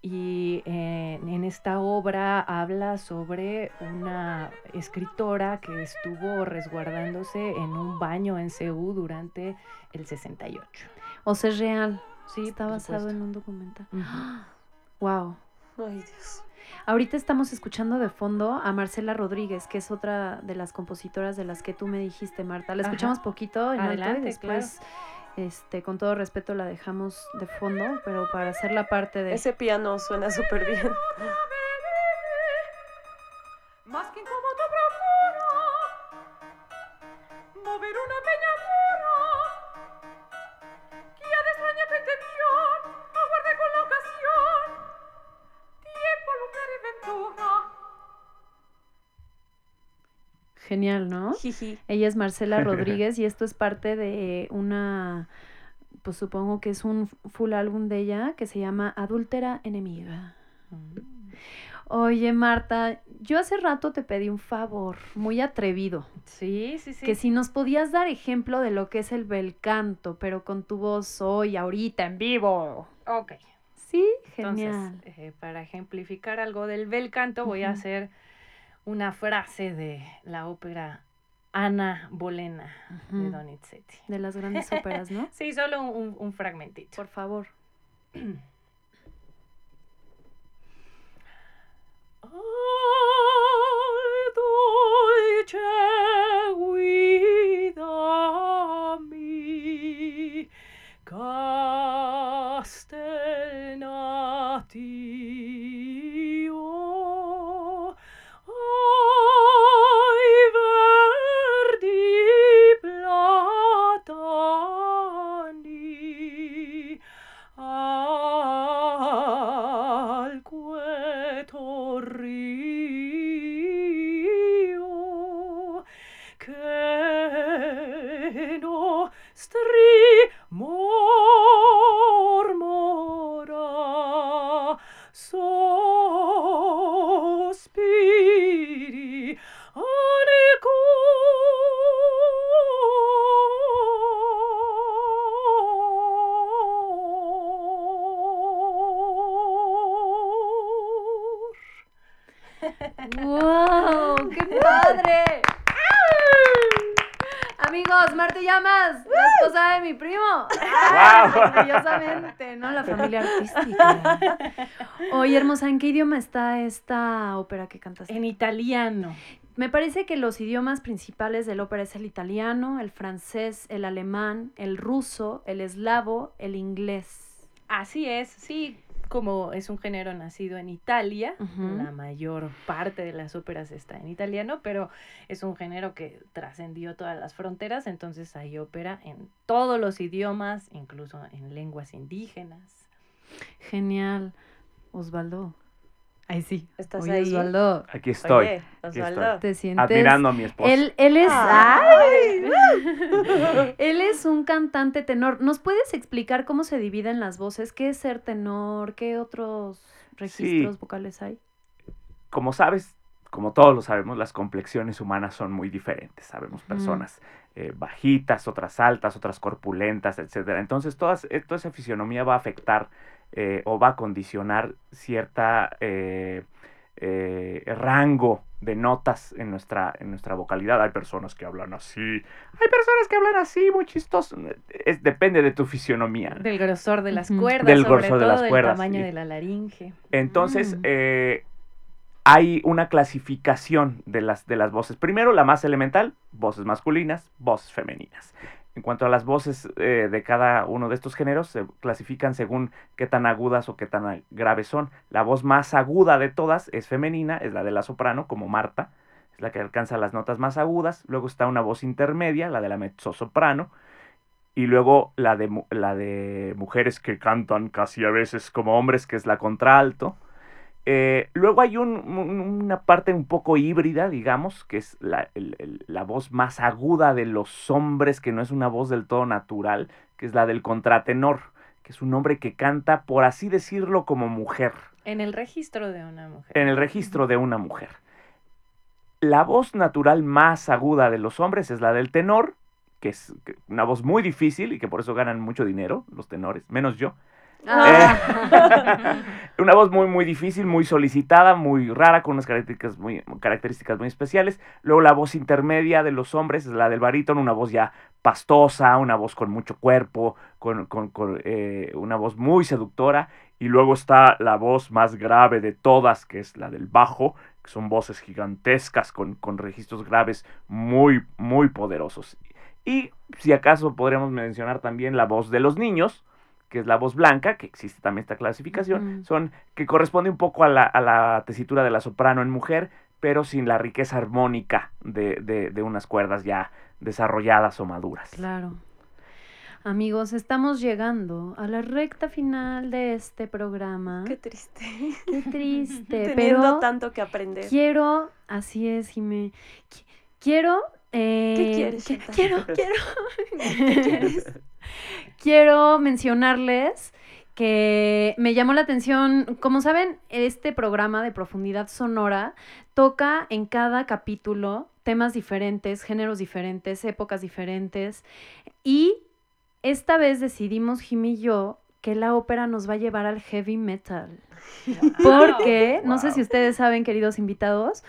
Y eh, en esta obra habla sobre una escritora que estuvo resguardándose en un baño en Ceú durante el 68. O sea, es real. Sí, Está basado supuesto. en un documental. Ujú. <gasps> Wow. Ay, Dios. Ahorita estamos escuchando de fondo a Marcela Rodríguez, que es otra de las compositoras de las que tú me dijiste, Marta. La Ajá. escuchamos poquito en alto y Adelante, después Este, con todo respeto la dejamos de fondo, pero para hacer la parte de... Ese piano suena súper bien. <laughs> Ella es Marcela <laughs> Rodríguez y esto es parte de una, pues supongo que es un full álbum de ella que se llama Adúltera Enemiga. Oye, Marta, yo hace rato te pedí un favor, muy atrevido, Sí, sí, sí. que si nos podías dar ejemplo de lo que es el bel canto, pero con tu voz hoy, ahorita, en vivo. Ok. Sí, Entonces, genial. eh, para ejemplificar algo del bel canto, voy a hacer una frase de la ópera Ana Bolena de Ujú. Donizetti. De las grandes óperas, ¿no? <laughs> Sí, solo un, fragmentito. Por favor. <clears throat> Al ¡Wow! ¡Qué padre! Amigos, Marta Llamas, la esposa de mi primo. ¡Guau! Orgullosamente, ¿no? La familia artística. Oye, hermosa, ¿en qué idioma está esta ópera que cantaste? En italiano. Me parece que los idiomas principales de la ópera es el italiano, el francés, el alemán, el ruso, el eslavo, el inglés. Así es, sí, como es un género nacido en Italia, la mayor parte de las óperas está en italiano, pero es un género que trascendió todas las fronteras, entonces hay ópera en todos los idiomas, incluso en lenguas indígenas. Genial. Osvaldo. Ay, sí. ¿Estás Oye, ahí? Osvaldo, Aquí estoy. Oye, aquí Osvaldo. estoy. te sientes... Admirando a mi esposa. Él, él es... Ay. ¡Ay! <laughs> él es un cantante tenor. ¿Nos puedes explicar cómo se dividen las voces? ¿Qué es ser tenor? ¿Qué otros registros vocales hay? como sabes, como todos lo sabemos, las complexiones humanas son muy diferentes. Sabemos personas eh, bajitas, otras altas, otras corpulentas, etcétera. Entonces, todas, eh, toda esa fisionomía va a afectar eh, o va a condicionar cierta eh, eh, rango de notas en nuestra, en nuestra vocalidad. Hay personas que hablan así, hay personas que hablan así, muy chistoso. Es, depende de tu fisionomía. Del grosor de las cuerdas, Del sobre grosor de las del cuerdas, tamaño sí. de la laringe. Entonces, Mm. eh, hay una clasificación de las, de las voces. Primero, la más elemental, voces masculinas, voces femeninas. En cuanto a las voces eh, de cada uno de estos géneros, se clasifican según qué tan agudas o qué tan graves son. La voz más aguda de todas es femenina, es la de la soprano, como Marta, es la que alcanza las notas más agudas. Luego está una voz intermedia, la de la mezzosoprano. Y luego la de, la de mujeres que cantan casi a veces como hombres, que es la contralto. Eh, luego hay un- un- una parte un poco híbrida, digamos, que es la, el- el- la voz más aguda de los hombres, que no es una voz del todo natural, que es la del contratenor, que es un hombre que canta, por así decirlo, como mujer, En el registro de una mujer. en el registro de una mujer. La voz natural más aguda de los hombres es la del tenor, que es una voz muy difícil y que por eso ganan mucho dinero los tenores, menos yo. Ah. <laughs> Una voz muy, muy difícil, muy solicitada, muy rara, con unas características muy, características muy especiales. Luego la voz intermedia de los hombres es la del barítono, una voz ya pastosa, una voz con mucho cuerpo, con, con- eh, una voz muy seductora. Y luego está la voz más grave de todas, que es la del bajo, que son voces gigantescas con, con registros graves muy, muy poderosos. Y si acaso podríamos mencionar también la voz de los niños, que es la voz blanca, que existe también esta clasificación, son que corresponde un poco a la, a la tesitura de la soprano en mujer, pero sin la riqueza armónica de, de- de unas cuerdas ya desarrolladas o maduras. Claro. Amigos, estamos llegando a la recta final de este programa. Qué triste. Qué triste, <laughs> Teniendo pero tanto que aprender. quiero, así es, Jimé, qui- quiero... eh, ¿Qué quieres? Quiero, <laughs> quiero... <laughs> ¿Qué quieres? quiero mencionarles que me llamó la atención, como saben, este programa de profundidad sonora toca en cada capítulo temas diferentes, géneros diferentes, épocas diferentes y esta vez decidimos Jim y yo que la ópera nos va a llevar al heavy metal. <laughs> Porque, no sé si ustedes saben, queridos invitados,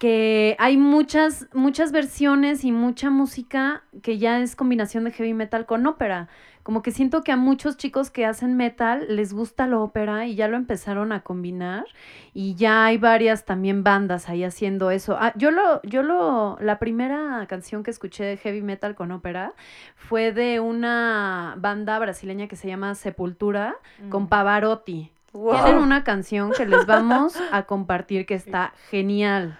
que hay muchas, muchas versiones y mucha música que ya es combinación de heavy metal con ópera. Como que siento que a muchos chicos que hacen metal les gusta la ópera y ya lo empezaron a combinar y ya hay varias también bandas ahí haciendo eso. Ah, yo lo, yo lo, la primera canción que escuché de heavy metal con ópera fue de una banda brasileña que se llama Sepultura con Pavarotti. Wow. Tienen una canción que les vamos a compartir que está genial.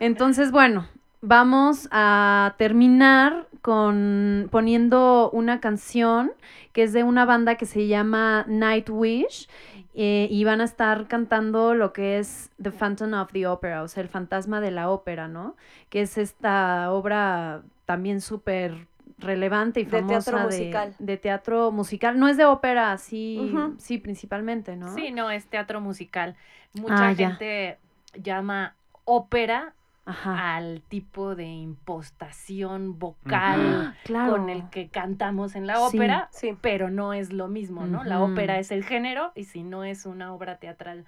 Entonces, bueno, vamos a terminar con poniendo una canción que es de una banda que se llama Nightwish eh, y van a estar cantando lo que es The Phantom of the Opera, o sea, el fantasma de la ópera, ¿no? Que es esta obra también súper relevante y De famosa teatro de, musical. de teatro musical. No es de ópera, sí, sí, principalmente, ¿no? Sí, no, es teatro musical. Mucha Ah, ya. gente llama ópera Ajá. al tipo de impostación vocal Ah, claro. con el que cantamos en la ópera, Sí. pero no es lo mismo, ¿no? La ópera es el género y si no es una obra teatral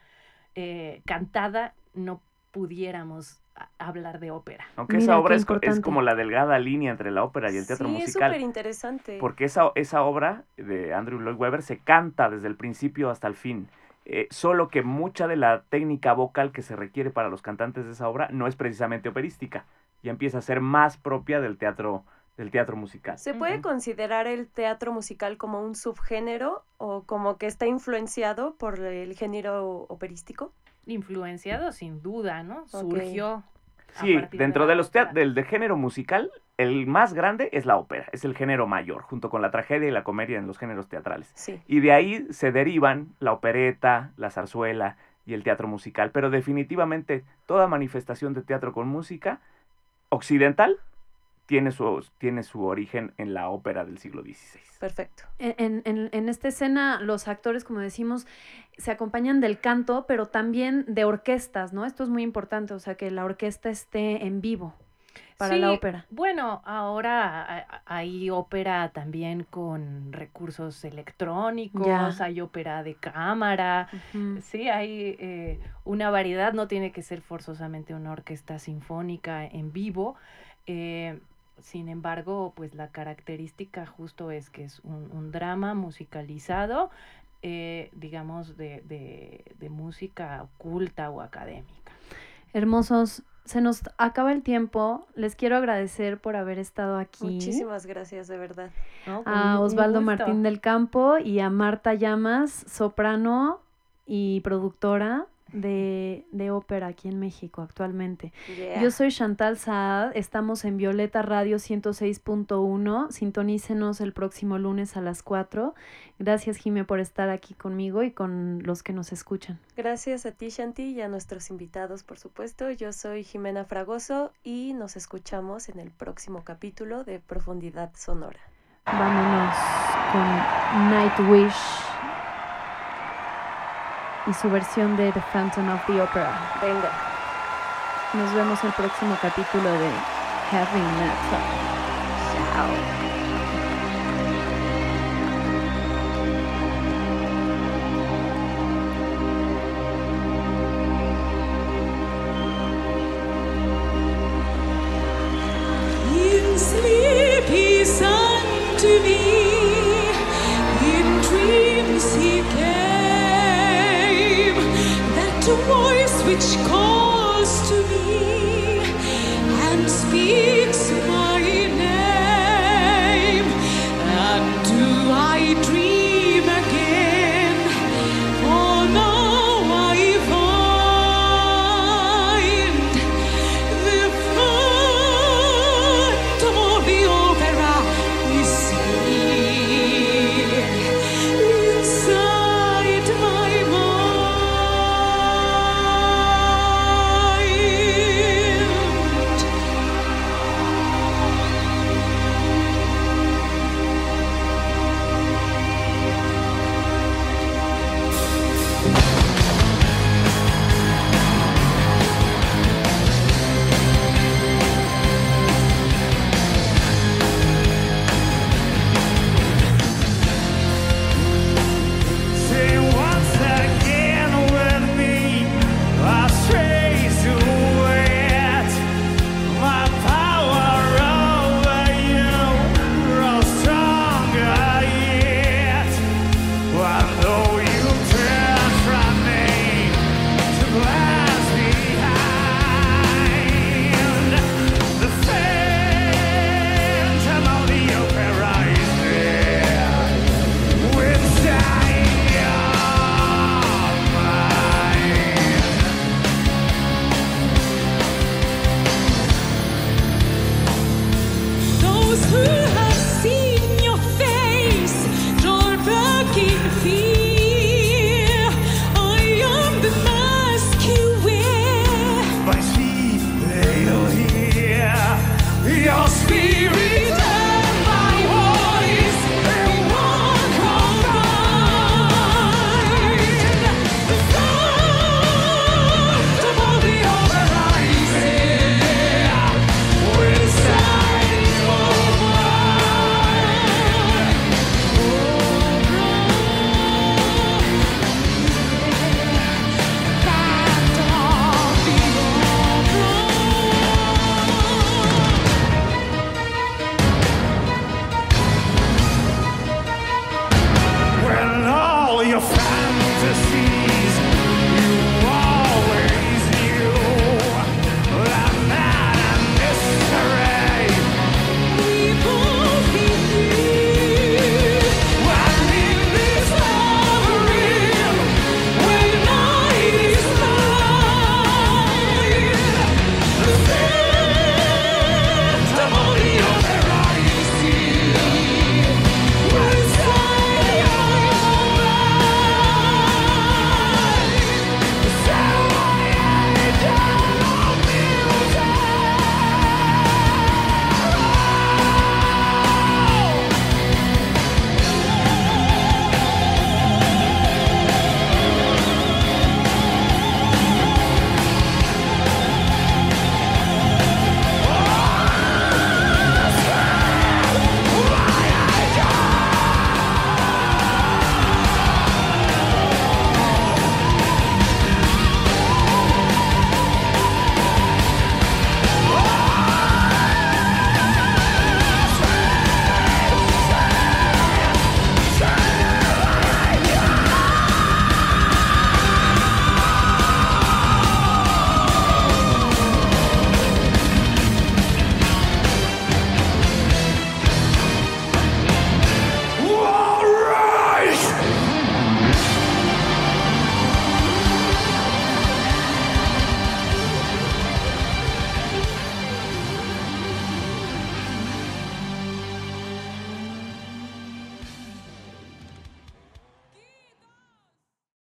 eh, cantada, no pudiéramos hablar de ópera. Aunque Mira, esa obra es, como la delgada línea entre la ópera y el teatro sí, es musical. súper interesante. Porque esa, esa obra de Andrew Lloyd Webber se canta desde el principio hasta el fin. Eh, solo que mucha de la técnica vocal que se requiere para los cantantes de esa obra no es precisamente operística. Ya empieza a ser más propia del teatro, del teatro musical. ¿Se puede considerar el teatro musical como un subgénero o como que está influenciado por el género operístico? Influenciado sin duda, ¿no? Surgió. Sí, de dentro la de los del de género musical, el más grande es la ópera, es el género mayor, junto con la tragedia y la comedia en los géneros teatrales. Sí. Y de ahí se derivan la opereta, la zarzuela y el teatro musical. Pero definitivamente toda manifestación de teatro con música occidental tiene su, tiene su origen en la ópera del siglo XVI. Perfecto. En, en- en esta escena, los actores, como decimos, se acompañan del canto, pero también de orquestas, ¿no? Esto es muy importante, o sea, que la orquesta esté en vivo para la Sí, ópera. Bueno, ahora hay ópera también con recursos electrónicos, Ya. hay ópera de cámara, sí, hay eh, una variedad, no tiene que ser forzosamente una orquesta sinfónica en vivo. eh, sin embargo, pues la característica justo es que es un, un drama musicalizado, eh, digamos, de, de- de música oculta o académica. Hermosos, se nos acaba el tiempo. Les quiero agradecer por haber estado aquí. Muchísimas gracias, de verdad. A Osvaldo. Martín del Campo y a Marta Llamas, soprano y productora de, de ópera aquí en México actualmente. Yeah. Yo soy Chantal Saad, estamos en Violeta Radio 106.1, sintonícenos el próximo lunes a las 4. Gracias Jime por estar aquí conmigo y con los que nos escuchan. Gracias a ti, Shanti, y a nuestros invitados, por supuesto. Yo soy Jimena Fragoso y nos escuchamos en el próximo capítulo de Profundidad Sonora. Vámonos con Nightwish y su versión de The Phantom of the Opera. Venga. Nos vemos el próximo capítulo de sleep he sang to which calls to me and speaks